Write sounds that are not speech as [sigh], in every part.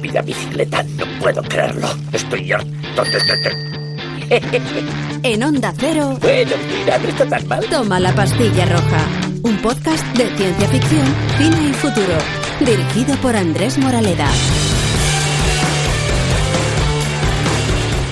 estúpida bicicleta. No puedo creerlo. Estoy harto En Onda Cero. Bueno, mira, no está tan mal. Toma la pastilla roja. Un podcast de ciencia ficción, cine y futuro. Dirigido por Andrés Moraleda.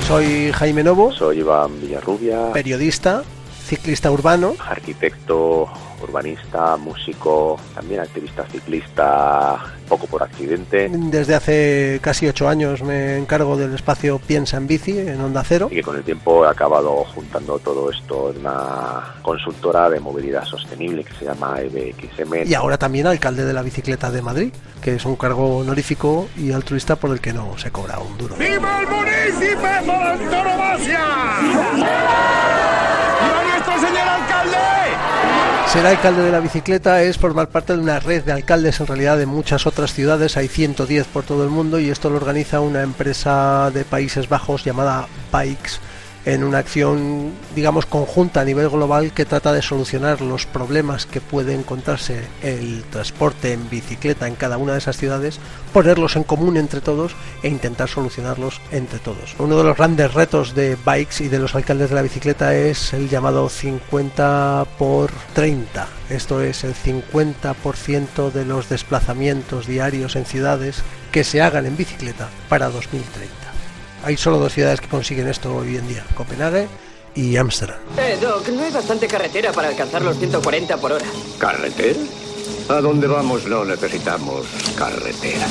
Soy Jaime Novo. Soy Iván Villarrubia. Periodista, ciclista urbano. Arquitecto, urbanista, músico, también activista ciclista, poco por accidente. Desde hace casi ocho años me encargo del espacio Piensa en Bici en Onda Cero. Y que con el tiempo he acabado juntando todo esto en una consultora de movilidad sostenible que se llama EBXM. Y ahora también alcalde de la bicicleta de Madrid, que es un cargo honorífico y altruista por el que no se cobra un duro. ¡Viva el municipio por antonomasia! ¡Viva alcalde! Ser alcalde de la bicicleta es formar parte de una red de alcaldes en realidad de muchas otras ciudades, hay 110 por todo el mundo y esto lo organiza una empresa de Países Bajos llamada Bikes en una acción, digamos, conjunta a nivel global que trata de solucionar los problemas que puede encontrarse el transporte en bicicleta en cada una de esas ciudades, ponerlos en común entre todos e intentar solucionarlos entre todos. Uno de los grandes retos de Bikes y de los alcaldes de la bicicleta es el llamado 50 por 30. Esto es el 50% de los desplazamientos diarios en ciudades que se hagan en bicicleta para 2030. Hay solo dos ciudades que consiguen esto hoy en día, Copenhague y Ámsterdam. Eh, Doc, no hay bastante carretera para alcanzar los 140 por hora. ¿Carretera? A dónde vamos no necesitamos carreteras.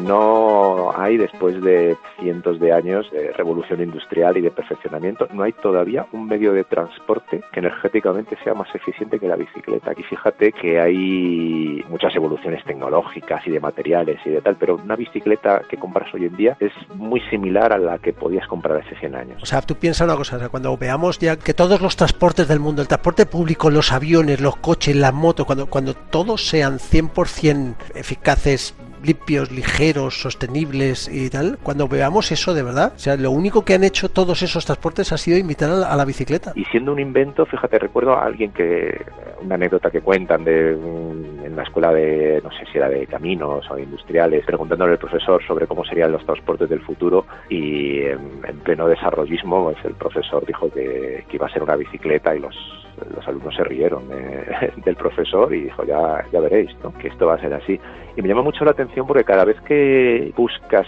No hay, después de cientos de años de revolución industrial y de perfeccionamiento, no hay todavía un medio de transporte que energéticamente sea más eficiente que la bicicleta. Aquí fíjate que hay muchas evoluciones tecnológicas y de materiales y de tal, pero una bicicleta que compras hoy en día es muy similar a la que podías comprar hace 100 años. O sea, tú piensas una cosa, o sea, cuando veamos ya que todos los transportes del mundo, el transporte público, los aviones, los coches, las motos, cuando, cuando todos sean 100% eficaces, limpios, ligeros, sostenibles y tal, cuando veamos eso de verdad, o sea, lo único que han hecho todos esos transportes ha sido invitar a la, a la bicicleta. Y siendo un invento, fíjate, recuerdo a alguien que, una anécdota que cuentan de en la escuela de, no sé si era de caminos o industriales, preguntándole al profesor sobre cómo serían los transportes del futuro y en, en pleno desarrollismo, pues el profesor dijo que, iba a ser una bicicleta y los los alumnos se rieron de, [laughs] del profesor y dijo, ya, ya veréis, que esto va a ser así. Y me llama mucho la atención porque cada vez que buscas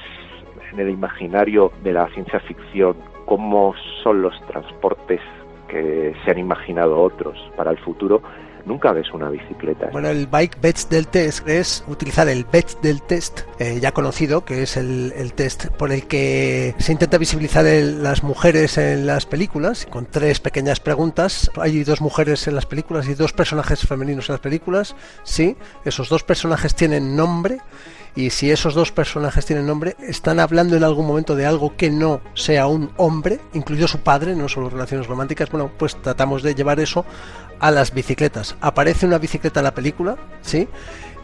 en el imaginario de la ciencia ficción cómo son los transportes que se han imaginado otros para el futuro, nunca ves una bicicleta. Bueno, el Bike Bets del Test es utilizar el Bets del Test, eh, ya conocido, que es el, el, test por el que se intenta visibilizar el, las mujeres en las películas, con tres pequeñas preguntas. Hay dos mujeres en las películas y dos personajes femeninos en las películas. Sí, esos dos personajes tienen nombre y si esos dos personajes tienen nombre, están hablando en algún momento de algo que no sea un hombre, incluido su padre, no solo relaciones románticas, bueno, pues tratamos de llevar eso a las bicicletas. Aparece una bicicleta en la película, ¿sí?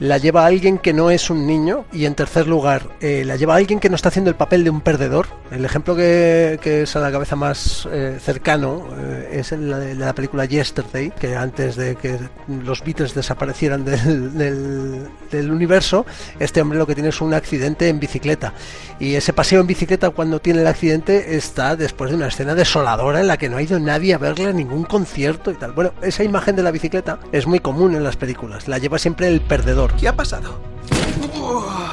La lleva alguien que no es un niño y en tercer lugar eh, la lleva alguien que no está haciendo el papel de un perdedor. El ejemplo que, que es a la cabeza más eh, cercano eh, es en la, de la película Yesterday, que antes de que los Beatles desaparecieran del, del, del, universo, este hombre lo que tiene es un accidente en bicicleta. Y ese paseo en bicicleta cuando tiene el accidente está después de una escena desoladora en la que no ha ido nadie a verle a ningún concierto y tal. Bueno, esa imagen de la bicicleta es muy común en las películas. La lleva siempre el perdedor. ¿Qué ha pasado?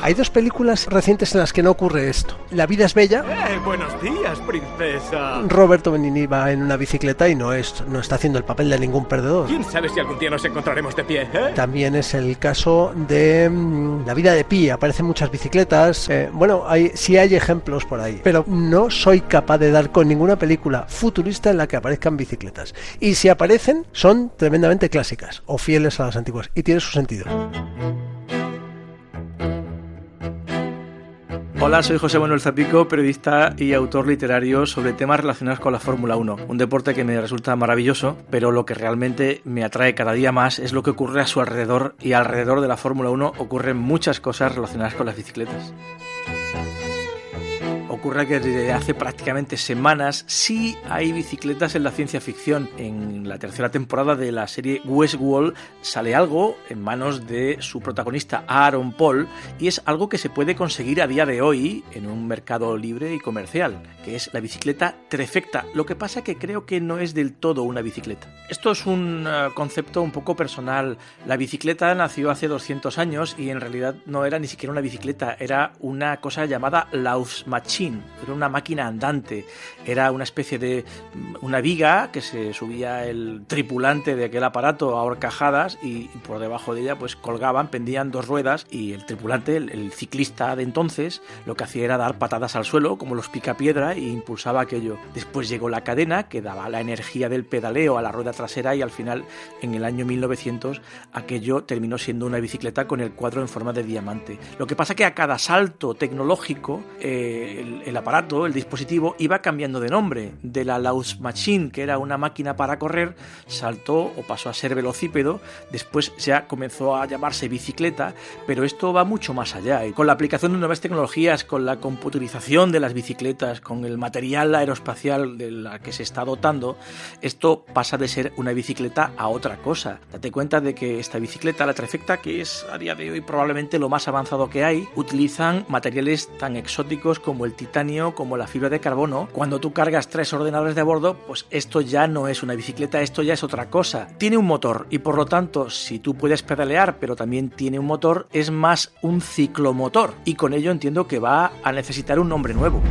Hay dos películas recientes en las que no ocurre esto. La vida es bella. Eh, buenos días, princesa. Roberto Benigni va en una bicicleta y no es no está haciendo el papel de ningún perdedor. ¿Quién sabe si algún día nos encontraremos de pie? ¿eh? También es el caso de mmm, La vida de Pi. Aparecen muchas bicicletas. Eh, bueno, hay, sí hay ejemplos por ahí. Pero no soy capaz de dar con ninguna película futurista en la que aparezcan bicicletas. Y si aparecen, son tremendamente clásicas o fieles a las antiguas. Y tiene su sentido. Hola, soy José Manuel Zapico, periodista y autor literario sobre temas relacionados con la Fórmula 1, un deporte que me resulta maravilloso, pero lo que realmente me atrae cada día más es lo que ocurre a su alrededor y alrededor de la Fórmula 1 ocurren muchas cosas relacionadas con las bicicletas Ocurre que desde hace prácticamente semanas sí hay bicicletas en la ciencia ficción. En la tercera temporada de la serie Westworld sale algo en manos de su protagonista Aaron Paul y es algo que se puede conseguir a día de hoy en un mercado libre y comercial, que es la bicicleta Trefecta. Lo que pasa que creo que no es del todo una bicicleta. Esto es un uh, concepto un poco personal. La bicicleta nació hace 200 años y en realidad no era ni siquiera una bicicleta, era una cosa llamada Laufmaschine, era una máquina andante, era una especie de mm, una viga que se subía el tripulante de aquel aparato a horcajadas y por debajo de ella pues colgaban, pendían dos ruedas y el tripulante, el, ciclista de entonces, lo que hacía era dar patadas al suelo como los picapiedra e impulsaba aquello. Después llegó la cadena que daba la energía del pedaleo a la rueda trasera y al final en el año 1900 aquello terminó siendo una bicicleta con el cuadro en forma de diamante. Lo que pasa que a cada salto tecnológico eh, el, aparato, el dispositivo iba cambiando de nombre. De la Laus Machine, que era una máquina para correr, saltó o pasó a ser velocípedo, después ya comenzó a llamarse bicicleta, pero esto va mucho más allá. Con la aplicación de nuevas tecnologías, con la computarización de las bicicletas, con el material aeroespacial de la que se está dotando, esto pasa de ser una bicicleta a otra cosa. Date cuenta de que esta bicicleta, la Trefecta, que es a día de hoy probablemente lo más avanzado que hay, utilizan materiales tan exóticos como el titanio, como la fibra de carbono. Cuando tú cargas tres ordenadores de bordo, pues esto ya no es una bicicleta, esto ya es otra cosa. Tiene un motor y por lo tanto, si tú puedes pedalear, pero también tiene un motor, es más un ciclomotor. Y con ello entiendo que va a necesitar un nombre nuevo.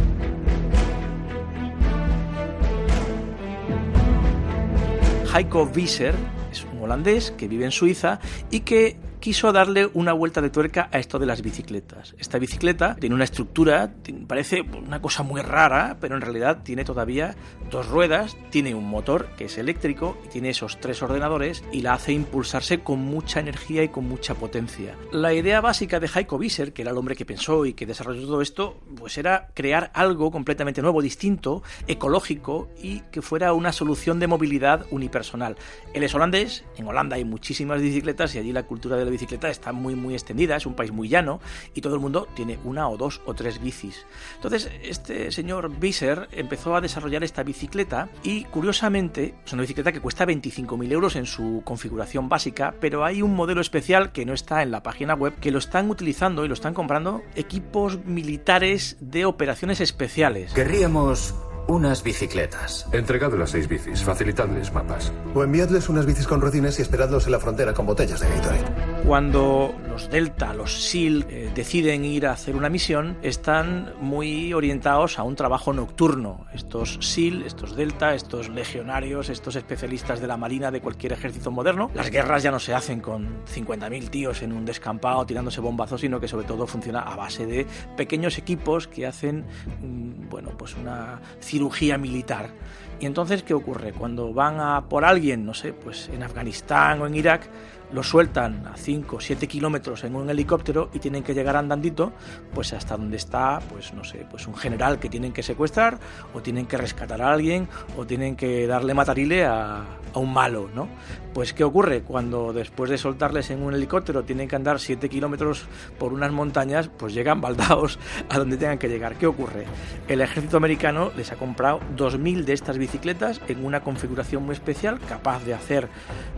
Heiko Wieser es un holandés que vive en Suiza y que quiso darle una vuelta de tuerca a esto de las bicicletas. Esta bicicleta tiene una estructura, parece una cosa muy rara, pero en realidad tiene todavía dos ruedas, tiene un motor que es eléctrico y tiene esos tres ordenadores y la hace impulsarse con mucha energía y con mucha potencia. La idea básica de Heiko Wieser, que era el hombre que pensó y que desarrolló todo esto, pues era crear algo completamente nuevo, distinto, ecológico y que fuera una solución de movilidad unipersonal. Él es holandés, en Holanda hay muchísimas bicicletas y allí la cultura de la bicicleta está muy muy extendida, es un país muy llano y todo el mundo tiene una o dos o tres bicis. Entonces, este señor Visser empezó a desarrollar esta bicicleta y curiosamente es una bicicleta que cuesta 25.000 euros en su configuración básica, pero hay un modelo especial que no está en la página web que lo están utilizando y lo están comprando equipos militares de operaciones especiales. Querríamos unas bicicletas. Entregad las seis bicis, facilitadles mapas. O enviadles unas bicis con rocines y esperadlos en la frontera con botellas de Gatorade. Cuando los Delta, los SEAL, eh, deciden ir a hacer una misión, están muy orientados a un trabajo nocturno. Estos SEAL, estos Delta, estos legionarios, estos especialistas de la Marina de cualquier ejército moderno, las guerras ya no se hacen con 50.000 tíos en un descampado tirándose bombazos, sino que sobre todo funciona a base de pequeños equipos que hacen, mm, bueno, pues una cirugía militar. Y entonces, ¿qué ocurre? Cuando van a por alguien, no sé, pues en Afganistán o en Irak, lo sueltan a 5 o 7 kilómetros en un helicóptero y tienen que llegar andandito pues hasta donde está pues no sé pues un general que tienen que secuestrar o tienen que rescatar a alguien o tienen que darle matarile a, a un malo no pues qué ocurre cuando después de soltarles en un helicóptero tienen que andar 7 kilómetros por unas montañas pues llegan baldados a donde tengan que llegar. Qué ocurre el ejército americano les ha comprado 2.000 de estas bicicletas en una configuración muy especial capaz de hacer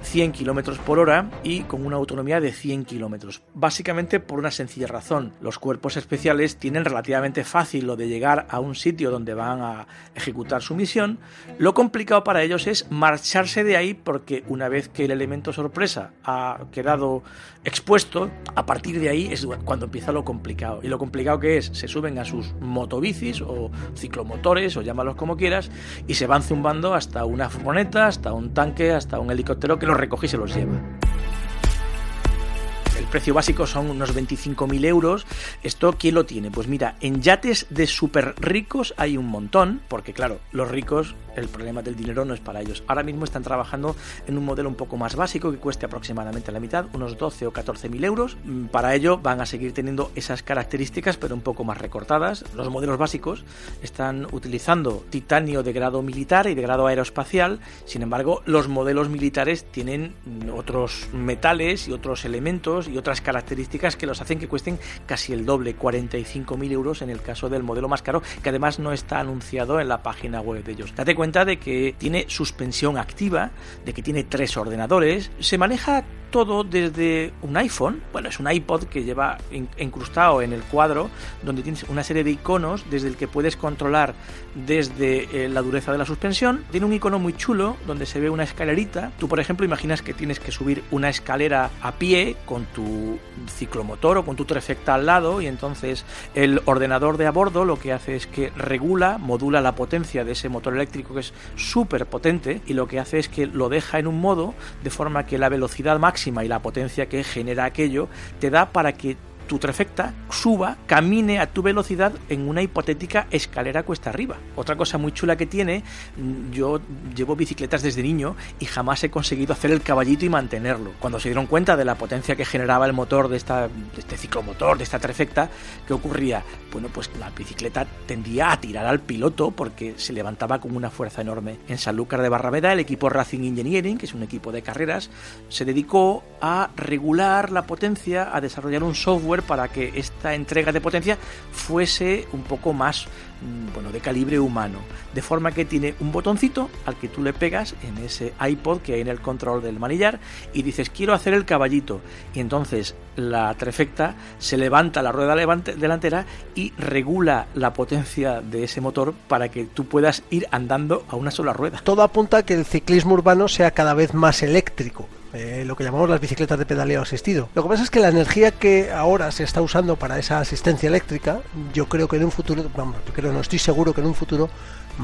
100 kilómetros por hora y con una autonomía de 100 kilómetros. Básicamente por una sencilla razón. Los cuerpos especiales tienen relativamente fácil lo de llegar a un sitio donde van a ejecutar su misión. Lo complicado para ellos es marcharse de ahí porque una vez que el elemento sorpresa ha quedado expuesto, a partir de ahí es cuando empieza lo complicado. Y lo complicado que es, se suben a sus motobicis o ciclomotores o llámalos como quieras y se van zumbando hasta una furgoneta, hasta un tanque, hasta un helicóptero que los recoge y se los lleva precio básico son unos 25.000 euros. ¿Esto quién lo tiene? Pues mira, en yates de súper ricos hay un montón, porque claro, los ricos, el problema del dinero no es para ellos. Ahora mismo están trabajando en un modelo un poco más básico que cueste aproximadamente la mitad, unos 12 o 14.000 euros. Mm, para ello van a seguir teniendo esas características, pero un poco más recortadas. Los modelos básicos están utilizando titanio de grado militar y de grado aeroespacial. Sin embargo, los modelos militares tienen otros metales y otros elementos y otras características que los hacen que cuesten casi el doble, 45.000 euros en el caso del modelo más caro, que además no está anunciado en la página web de ellos. Date cuenta de que tiene suspensión activa, de que tiene tres ordenadores, se maneja todo desde un iPhone, bueno, es un iPod que lleva incrustado en el cuadro, donde tienes una serie de iconos desde el que puedes controlar desde eh, la dureza de la suspensión. Tiene un icono muy chulo donde se ve una escalerita. Tú, por ejemplo, imaginas que tienes que subir una escalera a pie con tu ciclomotor o con tu trefecta al lado y entonces el ordenador de a bordo lo que hace es que regula, modula la potencia de ese motor eléctrico que es súper potente y lo que hace es que lo deja en un modo de forma que la velocidad máxima y la potencia que genera aquello te da para que tu trefecta suba, camine a tu velocidad en una hipotética escalera cuesta arriba. Otra cosa muy chula que tiene, mm, yo llevo bicicletas desde niño y jamás he conseguido hacer el caballito y mantenerlo. Cuando se dieron cuenta de la potencia que generaba el motor de, esta, de este ciclomotor, de esta trefecta, ¿qué ocurría? Bueno, pues la bicicleta tendía a tirar al piloto porque se levantaba con una fuerza enorme. En Sanlúcar de Barrameda, el equipo Racing Engineering, que es un equipo de carreras, se dedicó a regular la potencia, a desarrollar un software para que esta entrega de potencia fuese un poco más mm, bueno, de calibre humano, de forma que tiene un botoncito al que tú le pegas en ese iPod que hay en el control del manillar y dices quiero hacer el caballito y entonces la trefecta se levanta la rueda delantera y regula la potencia de ese motor para que tú puedas ir andando a una sola rueda. Todo apunta a que el ciclismo urbano sea cada vez más eléctrico lo que llamamos las bicicletas de pedaleo asistido. Lo que pasa es que la energía que ahora se está usando para esa asistencia eléctrica, yo creo que en un futuro, vamos, creo, no estoy seguro que en un futuro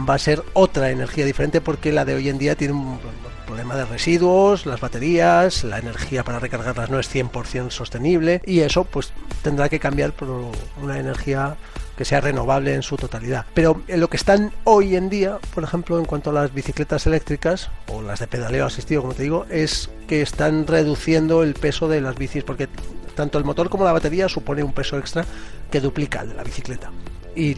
va a ser otra energía diferente porque la de hoy en día tiene un problema de residuos, las baterías, la energía para recargarlas no es 100% sostenible y eso pues tendrá que cambiar por una energía que sea renovable en su totalidad. Pero en lo que están hoy en día, por ejemplo, en cuanto a las bicicletas eléctricas o las de pedaleo asistido, como te digo, es que están reduciendo el peso de las bicis porque tanto el motor como la batería supone un peso extra que duplica el de la bicicleta y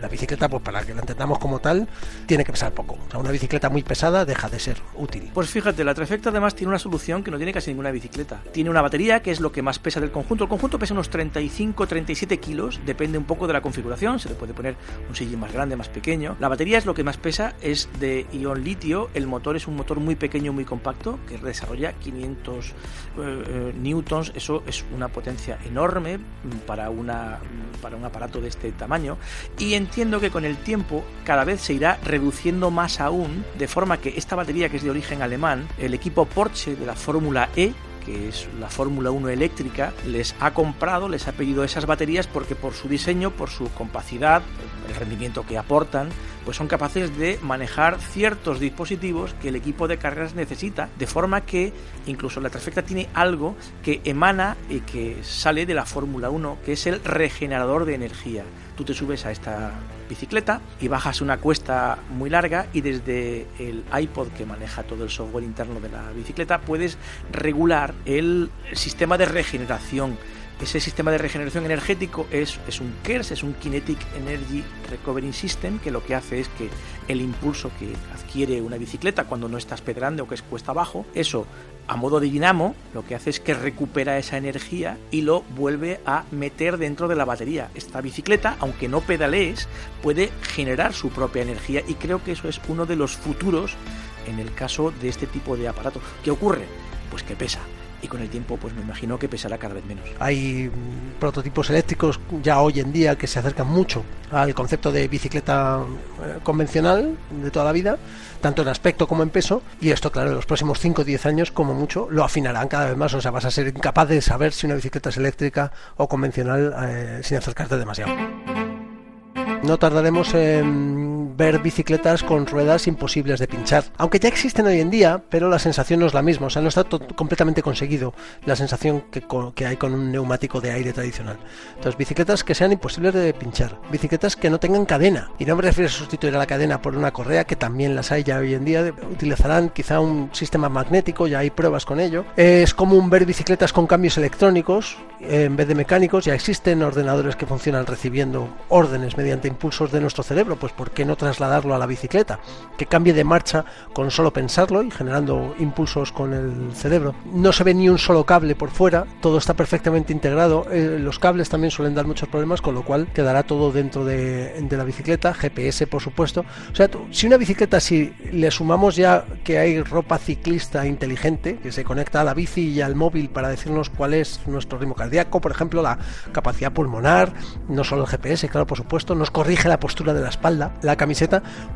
la bicicleta, pues para que la entendamos como tal, tiene que pesar poco. O sea, una bicicleta muy pesada deja de ser útil. Pues fíjate, la Trefecta además tiene una solución que no tiene casi ninguna bicicleta. Tiene una batería que es lo que más pesa del conjunto. El conjunto pesa unos 35-37 kilos, depende un poco de la configuración, se le puede poner un sillín más grande, más pequeño. La batería es lo que más pesa, es de ion litio, el motor es un motor muy pequeño, muy compacto, que desarrolla 500 eh, eh, newtons, eso es una potencia enorme para, una, para un aparato de este tamaño y entiendo que con el tiempo cada vez se irá reduciendo más aún, de forma que esta batería que es de origen alemán, el equipo Porsche de la Fórmula E, que es la Fórmula 1 eléctrica, les ha comprado, les ha pedido esas baterías porque por su diseño, por su compacidad, el rendimiento que aportan, pues son capaces de manejar ciertos dispositivos que el equipo de carreras necesita, de forma que incluso la trifecta tiene algo que emana y que sale de la Fórmula 1, que es el regenerador de energía. Tú te subes a esta bicicleta y bajas una cuesta muy larga y desde el iPod que maneja todo el software interno de la bicicleta puedes regular el sistema de regeneración ese sistema de regeneración energético es, es un KERS, es un Kinetic Energy Recovery System, que lo que hace es que el impulso que adquiere una bicicleta cuando no estás pedrando o que es cuesta abajo, eso a modo de dinamo lo que hace es que recupera esa energía y lo vuelve a meter dentro de la batería. Esta bicicleta, aunque no pedalees, puede generar su propia energía y creo que eso es uno de los futuros en el caso de este tipo de aparato. ¿Qué ocurre? Pues que pesa y con el tiempo pues me imagino que pesará cada vez menos. Hay mm, prototipos eléctricos ya hoy en día que se acercan mucho al concepto de bicicleta eh, convencional de toda la vida, tanto en aspecto como en peso, y esto claro, en los próximos 5 o 10 años como mucho lo afinarán cada vez más, o sea, vas a ser incapaz de saber si una bicicleta es eléctrica o convencional eh, sin acercarte demasiado. No tardaremos en ver bicicletas con ruedas imposibles de pinchar. Aunque ya existen hoy en día, pero la sensación no es la misma. O sea, no está completamente conseguido la sensación que, hay con un neumático de aire tradicional. Entonces, bicicletas que sean imposibles de pinchar. Bicicletas que no tengan cadena. Y no me refiero a sustituir a la cadena por una correa, que también las hay ya hoy en día. Utilizarán quizá un sistema magnético, ya hay pruebas con ello. Es común ver bicicletas con cambios electrónicos en vez de mecánicos. Ya existen ordenadores que funcionan recibiendo órdenes mediante impulsos de nuestro cerebro. Pues, ¿por qué no trasladarlo a la bicicleta, que cambie de marcha con solo pensarlo y generando impulsos con el cerebro. No se ve ni un solo cable por fuera, todo está perfectamente integrado. Eh, los cables también suelen dar muchos problemas, con lo cual quedará todo dentro de, la bicicleta, GPS por supuesto. O sea, si una bicicleta, si le sumamos ya que hay ropa ciclista inteligente, que se conecta a la bici y al móvil para decirnos cuál es nuestro ritmo cardíaco, por ejemplo, la capacidad pulmonar, no solo el GPS, claro, por supuesto, nos corrige la postura de la espalda, la camiseta,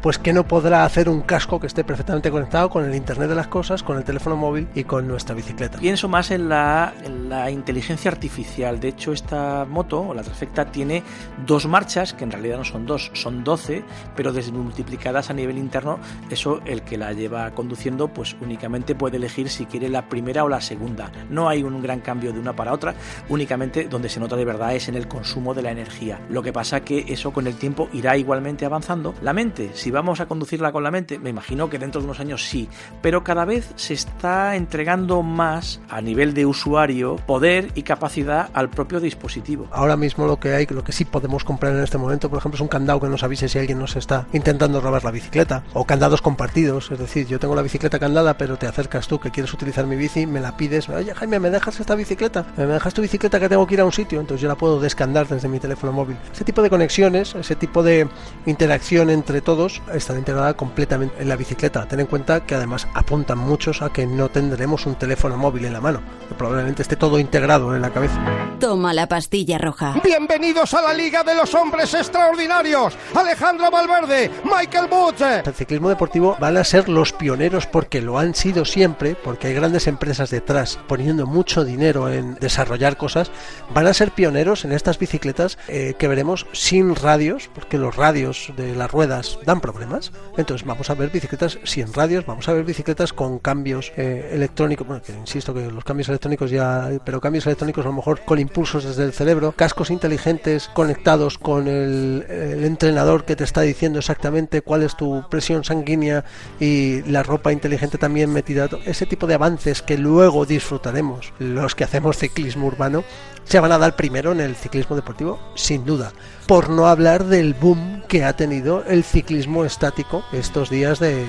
pues que no podrá hacer un casco que esté perfectamente conectado con el Internet de las cosas, con el teléfono móvil y con nuestra bicicleta. Pienso más en la, en la inteligencia artificial. De hecho, esta moto, o la Trafecta, tiene dos marchas, que en realidad no son dos, son doce, pero desmultiplicadas a nivel interno, eso el que la lleva conduciendo, pues únicamente puede elegir si quiere la primera o la segunda. No hay un gran cambio de una para otra, únicamente donde se nota de verdad es en el consumo de la energía. Lo que pasa que eso con el tiempo irá igualmente avanzando. La mente, si vamos a conducirla con la mente, me imagino que dentro de unos años sí, pero cada vez se está entregando más a nivel de usuario poder y capacidad al propio dispositivo. Ahora mismo lo que hay, lo que sí podemos comprar en este momento, por ejemplo, es un candado que nos avise si alguien nos está intentando robar la bicicleta o candados compartidos, es decir, yo tengo la bicicleta candada, pero te acercas tú que quieres utilizar mi bici, me la pides, oye Jaime, ¿me dejas esta bicicleta? ¿Me dejas tu bicicleta que tengo que ir a un sitio? Entonces yo la puedo descandar desde mi teléfono móvil. Ese tipo de conexiones, ese tipo de interacción entre todos está integrada completamente en la bicicleta. Ten en cuenta que además apuntan muchos a que no tendremos un teléfono móvil en la mano, que probablemente esté todo integrado en la cabeza. Toma la pastilla roja. Bienvenidos a la Liga de los Hombres Extraordinarios. Alejandro Valverde, Michael Butcher. El ciclismo deportivo van a ser los pioneros porque lo han sido siempre, porque hay grandes empresas detrás poniendo mucho dinero en desarrollar cosas. Van a ser pioneros en estas bicicletas eh, que veremos sin radios, porque los radios de las dan problemas. Entonces vamos a ver bicicletas sin radios, vamos a ver bicicletas con cambios eh, electrónicos. Bueno, que insisto que los cambios electrónicos ya, pero cambios electrónicos a lo mejor con impulsos desde el cerebro, cascos inteligentes conectados con el, el entrenador que te está diciendo exactamente cuál es tu presión sanguínea y la ropa inteligente también metida. Ese tipo de avances que luego disfrutaremos los que hacemos ciclismo urbano se van a dar primero en el ciclismo deportivo, sin duda. Por no hablar del boom que ha tenido el ciclismo estático estos días de,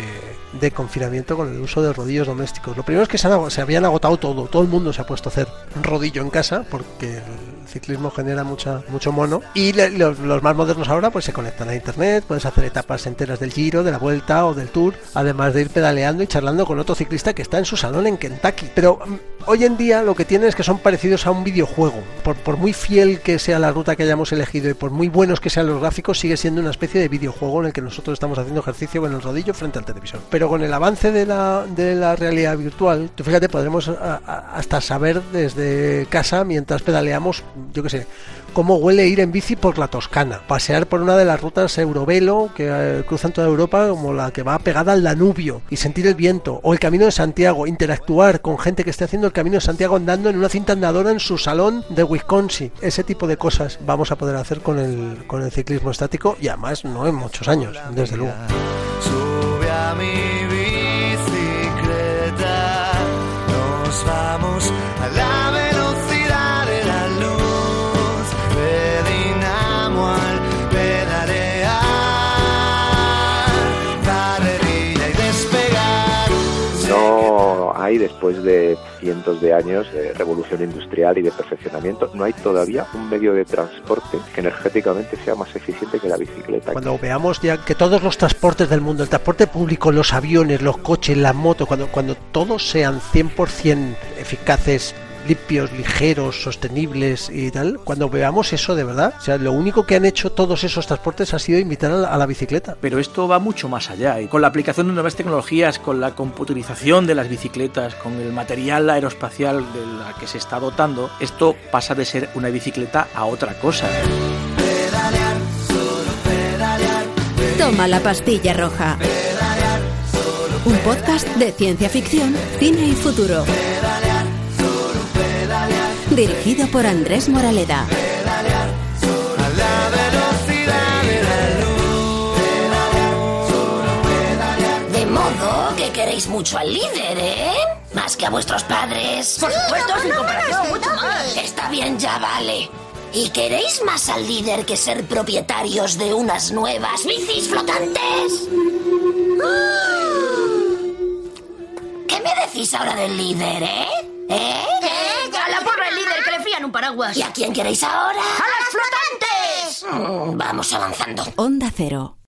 de confinamiento con el uso de rodillos domésticos. Lo primero es que se, han, se, habían agotado todo, todo el mundo se ha puesto a hacer rodillo en casa porque el ciclismo genera mucha, mucho mono y los, más modernos ahora pues se conectan a internet, puedes hacer etapas enteras del giro, de la vuelta o del tour, además de ir pedaleando y charlando con otro ciclista que está en su salón en Kentucky. Pero um, hoy en día lo que tienen es que son parecidos a un videojuego. Por, muy fiel que sea la ruta que hayamos elegido y por muy buenos que sean los gráficos, sigue siendo una especie de videojuego en el que nosotros estamos haciendo ejercicio con el rodillo frente al televisor. Pero con el avance de la, de la realidad virtual, tú fíjate, podremos hasta saber desde casa mientras pedaleamos, yo qué sé, cómo huele ir en bici por la Toscana, pasear por una de las rutas Eurovelo que eh, cruzan toda Europa, como la que va pegada al Danubio, y sentir el viento, o el Camino de Santiago, interactuar con gente que esté haciendo el Camino de Santiago andando en una cinta andadora en su salón de Wisconsin. Ese tipo de cosas vamos a poder hacer con el, con el ciclismo estático y además no en muchos años, desde luego. Sube a mi después de cientos de años de revolución industrial y de perfeccionamiento, no hay todavía un medio de transporte que energéticamente sea más eficiente que la bicicleta. Cuando veamos ya que todos los transportes del mundo, el transporte público, los aviones, los coches, las motos, cuando, cuando todos sean 100% eficaces, limpios, ligeros, sostenibles y tal, cuando veamos eso de verdad, o sea, lo único que han hecho todos esos transportes ha sido invitar a la, a la, bicicleta. Pero esto va mucho más allá y con la aplicación de nuevas tecnologías, con la computarización de las bicicletas, con el material aeroespacial de la que se está dotando, esto pasa de ser una bicicleta a otra cosa. Pedalear, solo pedalear, Toma la pastilla roja. pedalear, solo Un podcast de ciencia ficción, cine y futuro. Dirigido por Andrés Moraleda. pedalear, solo a la velocidad de la luz. Pedalear, solo pedalear. De modo que queréis mucho al líder, ¿eh? Más que a vuestros padres. Por supuesto, sin comparación, mucho más. Está bien, ya vale. ¿Y queréis más al líder que ser propietarios de unas nuevas bicis flotantes? ¿Qué me decís ahora del líder? ¿Eh? ¿Eh? A la porra el líder que le fían un paraguas. ¿Y a quién queréis ahora? ¡A las flotantes! Mm, vamos avanzando. Onda Cero.